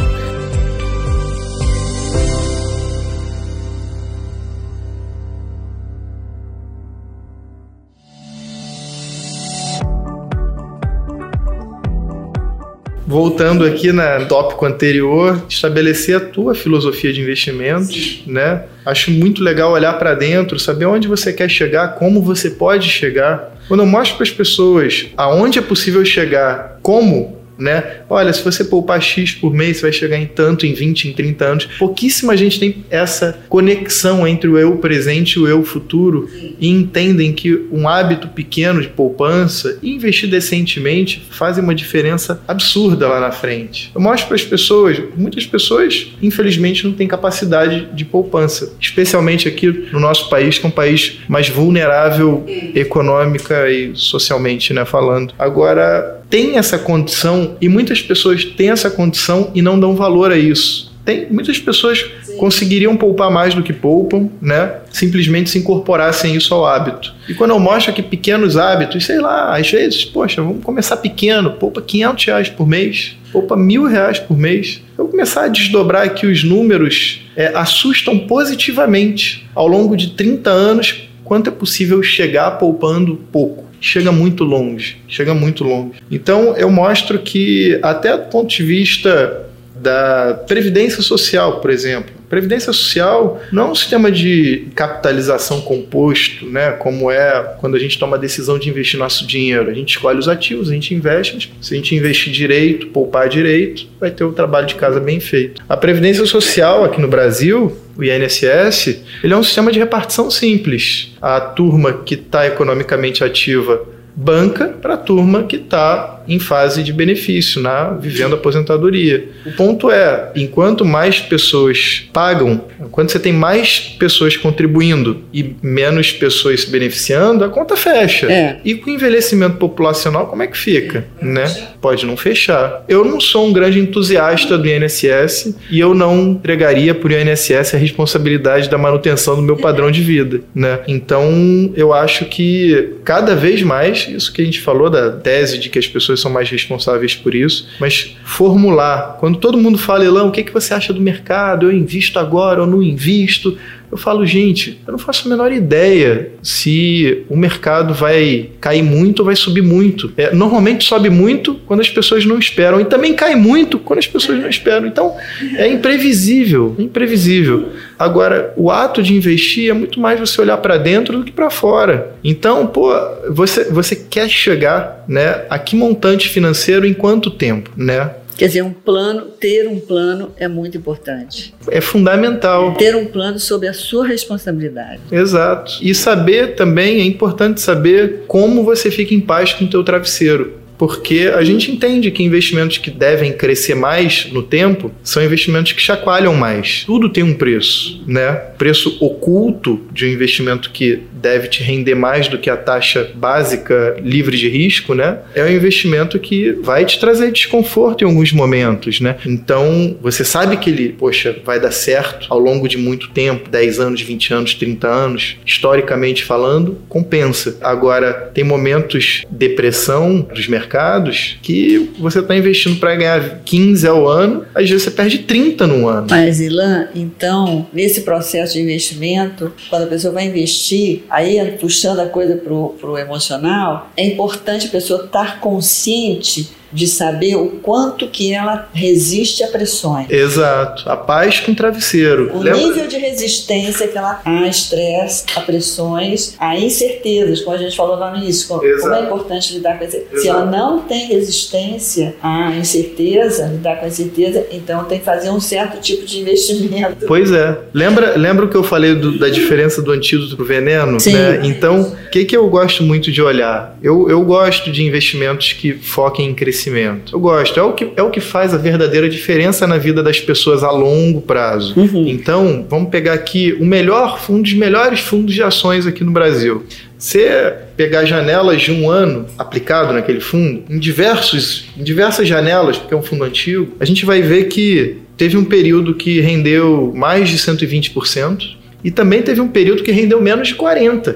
Voltando aqui no tópico anterior, estabelecer a tua filosofia de investimentos, Sim. né? Acho muito legal olhar para dentro, saber onde você quer chegar, como você pode chegar. Quando eu mostro para as pessoas aonde é possível chegar, como né? Olha, se você poupar X por mês, você vai chegar em tanto, em 20, em 30 anos. Pouquíssima gente tem essa conexão entre o eu presente e o eu futuro e entendem que um hábito pequeno de poupança e investir decentemente fazem uma diferença absurda lá na frente. Eu mostro para as pessoas, muitas pessoas, infelizmente, não têm capacidade de poupança, especialmente aqui no nosso país, que é um país mais vulnerável econômica e socialmente, né, falando. Agora, tem essa condição e muitas pessoas têm essa condição e não dão valor a isso. Tem, muitas pessoas Sim. conseguiriam poupar mais do que poupam, né? Simplesmente se incorporassem isso ao hábito. E quando eu mostro que pequenos hábitos, sei lá, às vezes, poxa, vamos começar pequeno, poupa 500 reais por mês, poupa mil reais por mês. Eu começar a desdobrar aqui os números, é, assustam positivamente. Ao longo de 30 anos, quanto é possível chegar poupando pouco? Chega muito longe, chega muito longe. Então eu mostro que até do ponto de vista da previdência social, por exemplo, Previdência social não é um sistema de capitalização composto, né? Como é quando a gente toma a decisão de investir nosso dinheiro. A gente escolhe os ativos, a gente investe. Se a gente investir direito, poupar direito, vai ter o trabalho de casa bem feito. A Previdência Social aqui no Brasil, o INSS, ele é um sistema de repartição simples. A turma que está economicamente ativa banca para a turma que está em fase de benefício, na vivendo aposentadoria. O ponto é, enquanto mais pessoas pagam, quando você tem mais pessoas contribuindo e menos pessoas se beneficiando, a conta fecha. É. E com o envelhecimento populacional, como é que fica? É. Né? Pode não fechar. Eu não sou um grande entusiasta do INSS e eu não entregaria para o INSS a responsabilidade da manutenção do meu padrão de vida. Né? Então, eu acho que cada vez mais isso que a gente falou da tese de que as pessoas pessoas são mais responsáveis por isso, mas formular. Quando todo mundo fala, Elão, o que, que você acha do mercado? Eu invisto agora ou não invisto? Eu falo, gente, eu não faço a menor ideia se o mercado vai cair muito ou vai subir muito. É, normalmente sobe muito quando as pessoas não esperam e também cai muito quando as pessoas não esperam. Então é imprevisível, é imprevisível. Agora, o ato de investir é muito mais você olhar para dentro do que para fora. Então, pô, você, você quer chegar né, a que montante financeiro em quanto tempo, né? Quer dizer, um plano, ter um plano é muito importante. É fundamental. Ter um plano sob a sua responsabilidade. Exato. E saber também, é importante saber como você fica em paz com o teu travesseiro porque a gente entende que investimentos que devem crescer mais no tempo são investimentos que chacoalham mais. Tudo tem um preço, né? Preço oculto de um investimento que deve te render mais do que a taxa básica livre de risco, né? É um investimento que vai te trazer desconforto em alguns momentos, né? Então, você sabe que ele, poxa, vai dar certo ao longo de muito tempo, 10 anos, 20 anos, 30 anos, historicamente falando, compensa. Agora, tem momentos de depressão dos mercados mercados que você está investindo para ganhar 15 ao ano, às vezes você perde 30 no ano. Mas, Ilan, então, nesse processo de investimento, quando a pessoa vai investir, aí puxando a coisa para o emocional, é importante a pessoa estar consciente de saber o quanto que ela resiste a pressões. Exato. A paz com travesseiro. O Lembra? nível de resistência que ela a estresse, a pressões, a incertezas, como a gente falou lá no início. Como, como é importante lidar com isso. Se ela não tem resistência à incerteza, lidar com a incerteza, então tem que fazer um certo tipo de investimento. Pois é. Lembra, lembra o que eu falei do, da diferença do antídoto para o veneno? Sim. Né? Então, que, que eu gosto muito de olhar? Eu, eu gosto de investimentos que foquem em crescimento. Eu gosto, é o que, é o que faz a verdadeira diferença na vida das pessoas a longo prazo. Uhum. Então, vamos pegar aqui o melhor, um dos melhores fundos de ações aqui no Brasil. Você pegar janelas de um ano aplicado naquele fundo, em, diversos, em diversas janelas, porque é um fundo antigo, a gente vai ver que teve um período que rendeu mais de 120% e também teve um período que rendeu menos de 40%.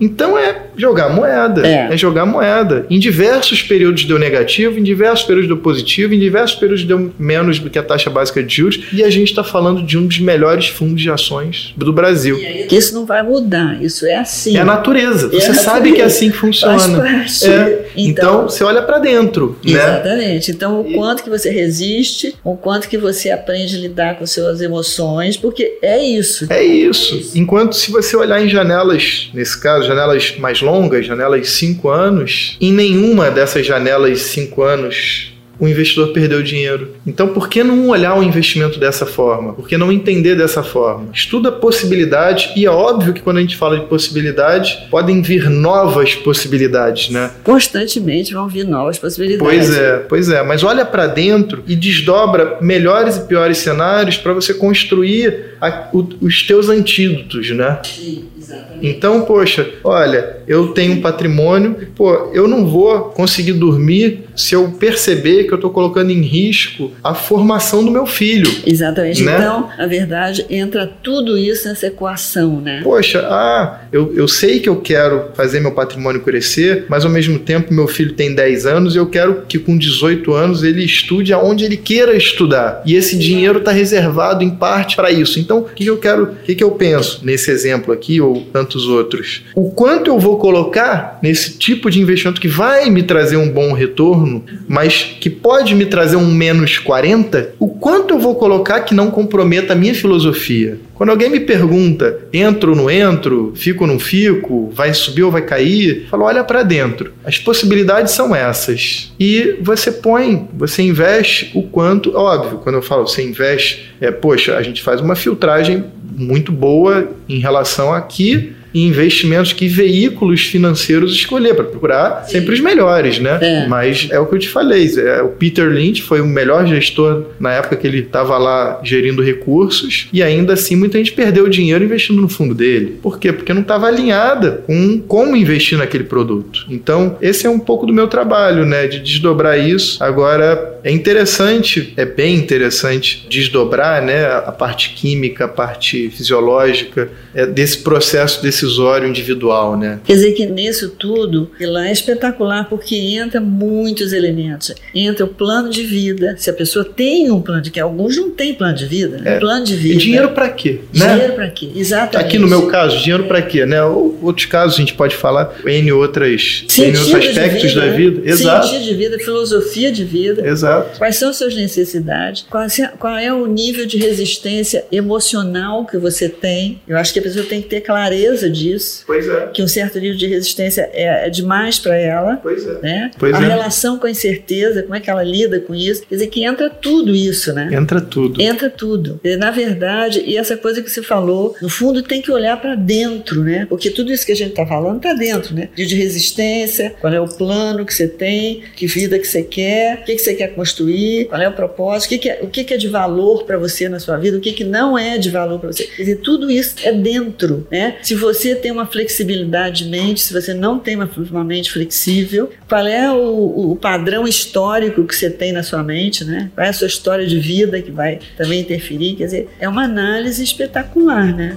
Então é jogar moeda. É. é. jogar moeda. Em diversos períodos deu negativo, em diversos períodos deu positivo, em diversos períodos deu menos do que a taxa básica de juros. E a gente está falando de um dos melhores fundos de ações do Brasil. Que isso não vai mudar, isso é assim. É a natureza. É você a sabe natureza. que é assim que funciona. Faz parte. É. Então, então, você olha para dentro. Né? Exatamente. Né? Então, o quanto que você resiste, o quanto que você aprende a lidar com suas emoções, porque é isso. É isso. É isso. Enquanto se você olhar em janelas, nesse caso, janelas mais longas, janelas 5 anos, em nenhuma dessas janelas 5 anos o investidor perdeu dinheiro. Então, por que não olhar o investimento dessa forma? Por que não entender dessa forma? Estuda possibilidades e é óbvio que quando a gente fala de possibilidades, podem vir novas possibilidades, né? Constantemente vão vir novas possibilidades. Pois é, pois é. Mas olha para dentro e desdobra melhores e piores cenários para você construir a, o, os teus antídotos, né? Sim. Exatamente. Então, poxa, olha, eu tenho um patrimônio, pô, eu não vou conseguir dormir se eu perceber que eu estou colocando em risco a formação do meu filho. Exatamente. Né? Então, na verdade, entra tudo isso nessa equação, né? Poxa, ah, eu, eu sei que eu quero fazer meu patrimônio crescer, mas ao mesmo tempo meu filho tem 10 anos e eu quero que com 18 anos ele estude aonde ele queira estudar. E esse dinheiro está reservado em parte para isso. Então, o que eu quero, o que eu penso nesse exemplo aqui, ou tantos outros? O quanto eu vou colocar nesse tipo de investimento que vai me trazer um bom retorno, mas que pode me trazer um menos 40, o quanto eu vou colocar que não comprometa a minha filosofia? Quando alguém me pergunta, entro ou não entro, fico ou não fico, vai subir ou vai cair, falo, olha para dentro. As possibilidades são essas. E você põe, você investe o quanto, óbvio, quando eu falo você investe, é, poxa, a gente faz uma filtragem muito boa em relação a que investimentos, que veículos financeiros escolher, para procurar Sim. sempre os melhores, né? É. Mas é o que eu te falei, é, o Peter Lynch foi o melhor gestor na época que ele estava lá gerindo recursos e ainda assim muita gente perdeu dinheiro investindo no fundo dele. Por quê? Porque não estava alinhada com como investir naquele produto. Então, esse é um pouco do meu trabalho, né? De desdobrar isso. Agora, é interessante, é bem interessante desdobrar né, a parte química, a parte fisiológica é, desse processo decisório individual. Né? Quer dizer que nisso tudo, lá é espetacular porque entra muitos elementos. Entra o plano de vida, se a pessoa tem um plano de vida, alguns não têm plano de vida, né? É. plano de vida. E dinheiro para quê? Né? Dinheiro para quê? Exatamente. Aqui no meu caso, dinheiro para quê? Né? Outros casos a gente pode falar N outras, N outros aspectos vida, da né? vida. Exato. Sentido de vida, filosofia de vida. Exato. Quais são as suas necessidades? Qual é, qual é o nível de resistência emocional que você tem? Eu acho que a pessoa tem que ter clareza disso. Pois é. Que um certo nível de resistência é, é demais para ela. Pois é. Né? Pois a é. relação com a incerteza, como é que ela lida com isso? Quer dizer, que entra tudo isso, né? Entra tudo. Entra tudo. Na verdade, e essa coisa que você falou, no fundo tem que olhar para dentro, né? Porque tudo isso que a gente está falando está dentro, né? De resistência, qual é o plano que você tem, que vida que você quer, o que, que você quer construir, qual é o propósito, o que, que, é, o que, que é de valor para você na sua vida, o que, que não é de valor para você. Quer dizer, tudo isso é dentro, né? Se você tem uma flexibilidade de mente, se você não tem uma, uma mente flexível, qual é o, o padrão histórico que você tem na sua mente, né? Qual é a sua história de vida que vai também interferir? Quer dizer, é uma análise espetacular, né?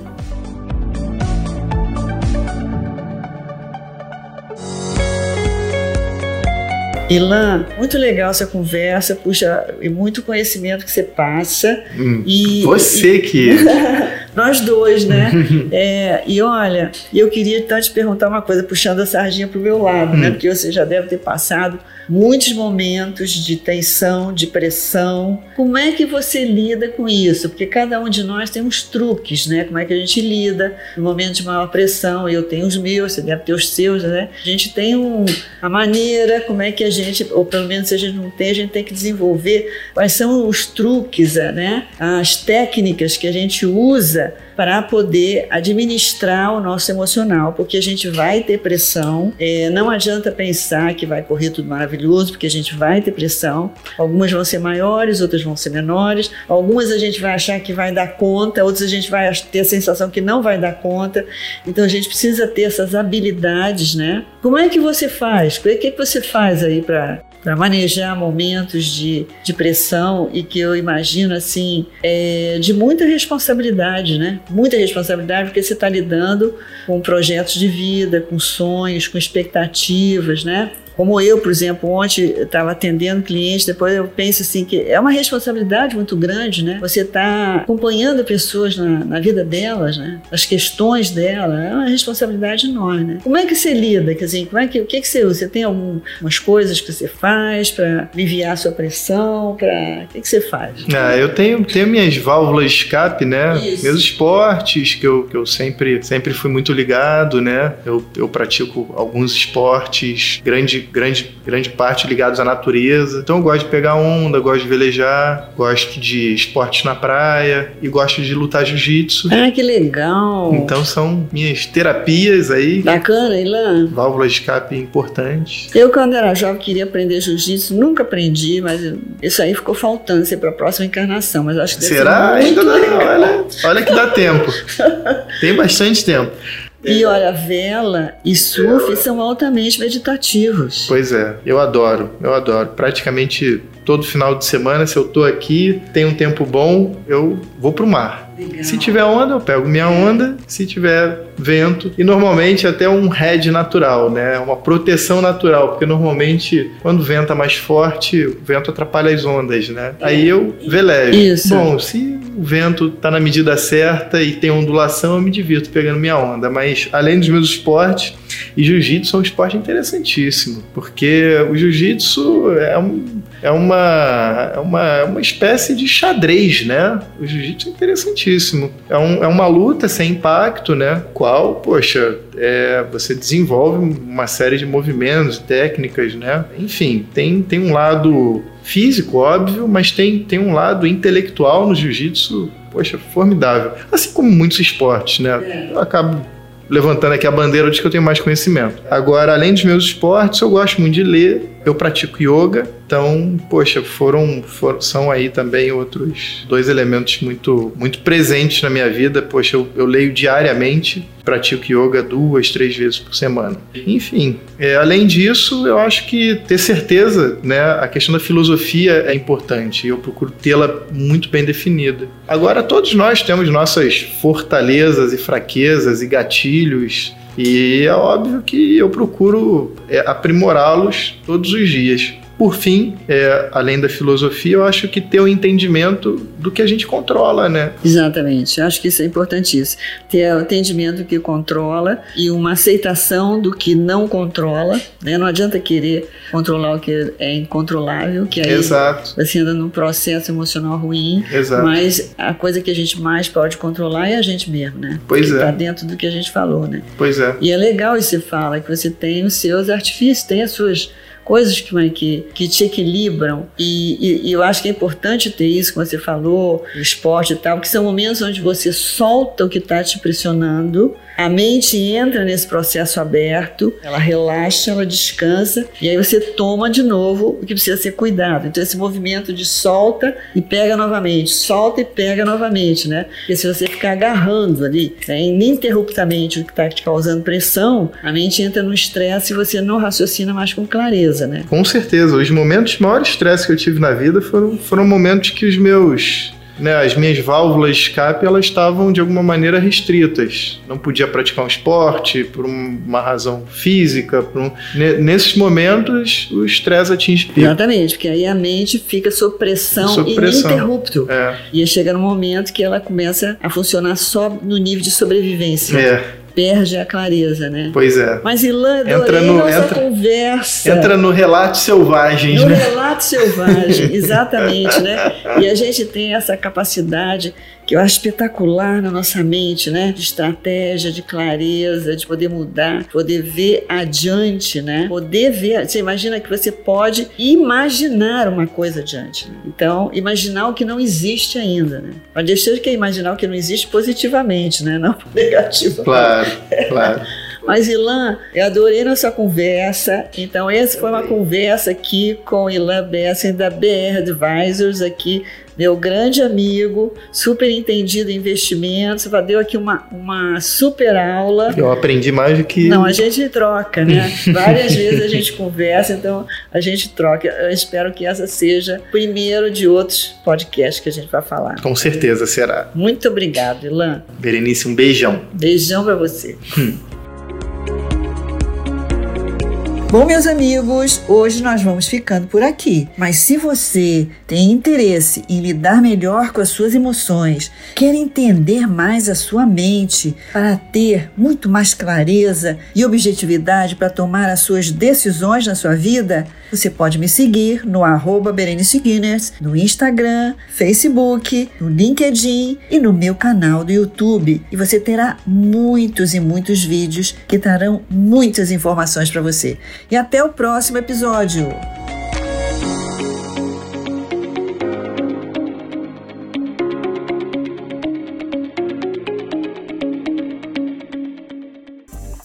Ilan, muito legal essa conversa, puxa, e muito conhecimento que você passa. Hum, e, você e, que. Nós dois, né? é, e olha, eu queria então te perguntar uma coisa, puxando a sardinha para o meu lado, né? Porque você já deve ter passado muitos momentos de tensão, de pressão. Como é que você lida com isso? Porque cada um de nós tem uns truques, né? Como é que a gente lida no momento de maior pressão? Eu tenho os meus, você deve ter os seus, né? A gente tem um, a maneira, como é que a gente, ou pelo menos se a gente não tem, a gente tem que desenvolver quais são os truques, né? As técnicas que a gente usa para poder administrar o nosso emocional, porque a gente vai ter pressão. É, não adianta pensar que vai correr tudo maravilhoso, porque a gente vai ter pressão. Algumas vão ser maiores, outras vão ser menores. Algumas a gente vai achar que vai dar conta, outras a gente vai ter a sensação que não vai dar conta. Então a gente precisa ter essas habilidades, né? Como é que você faz? O que, que você faz aí para para manejar momentos de, de pressão e que eu imagino assim é, de muita responsabilidade, né? Muita responsabilidade porque você está lidando com projetos de vida, com sonhos, com expectativas, né? Como eu, por exemplo, ontem estava atendendo clientes, depois eu penso assim que é uma responsabilidade muito grande, né? Você está acompanhando pessoas na, na, vida delas, né? As questões delas, é uma responsabilidade enorme, né? Como é que você lida? Quer dizer, como é que, o que, que você usa? Você tem algumas coisas que você faz para aliviar a sua pressão? Pra, o que, que você faz? Ah, eu tenho, tenho minhas válvulas de escape, né? Isso. Meus esportes, que eu, que eu sempre, sempre fui muito ligado, né? Eu, eu pratico alguns esportes, grande grande, grande parte ligados à natureza. Então eu gosto de pegar onda, gosto de velejar, gosto de esportes na praia e gosto de lutar jiu-jitsu. Ah, que legal! Então são minhas terapias aí. Bacana, Ilan. Válvulas de escape importantes. Eu, quando era jovem, queria aprender jiu-jitsu, nunca aprendi, mas isso aí ficou faltando ser para a próxima encarnação. Mas acho que Será? Ainda dá, olha, olha que dá tempo. Tem bastante tempo. E olha, vela e surf são altamente meditativos. Pois é, eu adoro, eu adoro. Praticamente todo final de semana, se eu tô aqui, tem um tempo bom, eu vou pro mar. Legal. Se tiver onda, eu pego minha onda. Se tiver vento, e normalmente até um head natural, né? Uma proteção natural, porque normalmente quando venta mais forte, o vento atrapalha as ondas, né? Aí eu velejo. Isso. Bom, se o vento tá na medida certa e tem ondulação, eu me divirto pegando minha onda. Mas além dos meus esportes, e jiu-jitsu é um esporte interessantíssimo, porque o jiu-jitsu é, um, é, uma, é, uma, é uma espécie de xadrez, né? O jiu-jitsu é interessantíssimo. É, um, é uma luta sem impacto, né? Qual, poxa, é, você desenvolve uma série de movimentos, técnicas, né? Enfim, tem, tem um lado físico, óbvio, mas tem, tem um lado intelectual no jiu-jitsu, poxa, formidável. Assim como muitos esportes, né? Eu acabo levantando aqui a bandeira de que eu tenho mais conhecimento. Agora, além dos meus esportes, eu gosto muito de ler. Eu pratico yoga, então, poxa, foram, foram são aí também outros dois elementos muito, muito presentes na minha vida. Poxa, eu, eu leio diariamente, pratico yoga duas, três vezes por semana. Enfim, é, além disso, eu acho que ter certeza, né, a questão da filosofia é importante e eu procuro tê-la muito bem definida. Agora, todos nós temos nossas fortalezas e fraquezas e gatilhos e é óbvio que eu procuro é, aprimorá-los todos os dias. Por fim, é, além da filosofia, eu acho que ter o um entendimento do que a gente controla, né? Exatamente. Acho que isso é importantíssimo. Ter o entendimento que controla e uma aceitação do que não controla. Né? Não adianta querer controlar o que é incontrolável, que aí Exato. você anda num processo emocional ruim. Exato. Mas a coisa que a gente mais pode controlar é a gente mesmo, né? Pois Porque é. Tá dentro do que a gente falou, né? Pois é. E é legal isso que você fala, que você tem os seus artifícios, tem as suas coisas que, que, que te equilibram. E, e, e, eu acho que é importante ter isso, como você falou, o esporte e tal, que são momentos onde você solta o que está te pressionando, a mente entra nesse processo aberto, ela relaxa, ela descansa, e aí você toma de novo o que precisa ser cuidado. Então, esse movimento de solta e pega novamente, solta e pega novamente, né? Porque se você ficar agarrando ali, né, ininterruptamente o que está te causando pressão, a mente entra no estresse e você não raciocina mais com clareza, né? Com certeza. Os momentos de maior estresse que eu tive na vida foram, foram momentos que os meus né, as minhas válvulas de escape elas estavam de alguma maneira restritas. Não podia praticar um esporte por uma razão física. Um... Nesses momentos, o estresse atinge pico. Exatamente, porque aí a mente fica sob pressão, sob pressão. ininterrupto. É. E chega no momento que ela começa a funcionar só no nível de sobrevivência. É perde a clareza, né? Pois é. Mas Ilan, entra no, entra, conversa. Entra no relato selvagem, no né? relato selvagem, exatamente, né? E a gente tem essa capacidade que eu acho espetacular na nossa mente, né? De estratégia, de clareza, de poder mudar, poder ver adiante, né? Poder ver. Você imagina que você pode imaginar uma coisa adiante. Né? Então, imaginar o que não existe ainda, né? Mas deixa que imaginar o que não existe positivamente, né? Não negativamente. Claro, claro. Mas, Ilan, eu adorei nossa conversa. Então, essa foi uma conversa aqui com o Ilan Bessen, da BR Advisors, aqui, meu grande amigo, super entendido em investimentos. Deu aqui uma, uma super aula. Eu aprendi mais do que. Não, a gente troca, né? Várias vezes a gente conversa, então a gente troca. Eu espero que essa seja o primeiro de outros podcasts que a gente vai falar. Com certeza será. Muito obrigado, Ilan. Berenice, um beijão. Beijão para você. Bom, meus amigos, hoje nós vamos ficando por aqui. Mas se você tem interesse em lidar melhor com as suas emoções, quer entender mais a sua mente para ter muito mais clareza e objetividade para tomar as suas decisões na sua vida, você pode me seguir no arroba Berenice no Instagram, Facebook, no LinkedIn e no meu canal do YouTube. E você terá muitos e muitos vídeos que trarão muitas informações para você. E até o próximo episódio!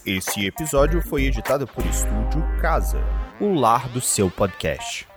Esse episódio foi editado por Estúdio Casa, o lar do seu podcast.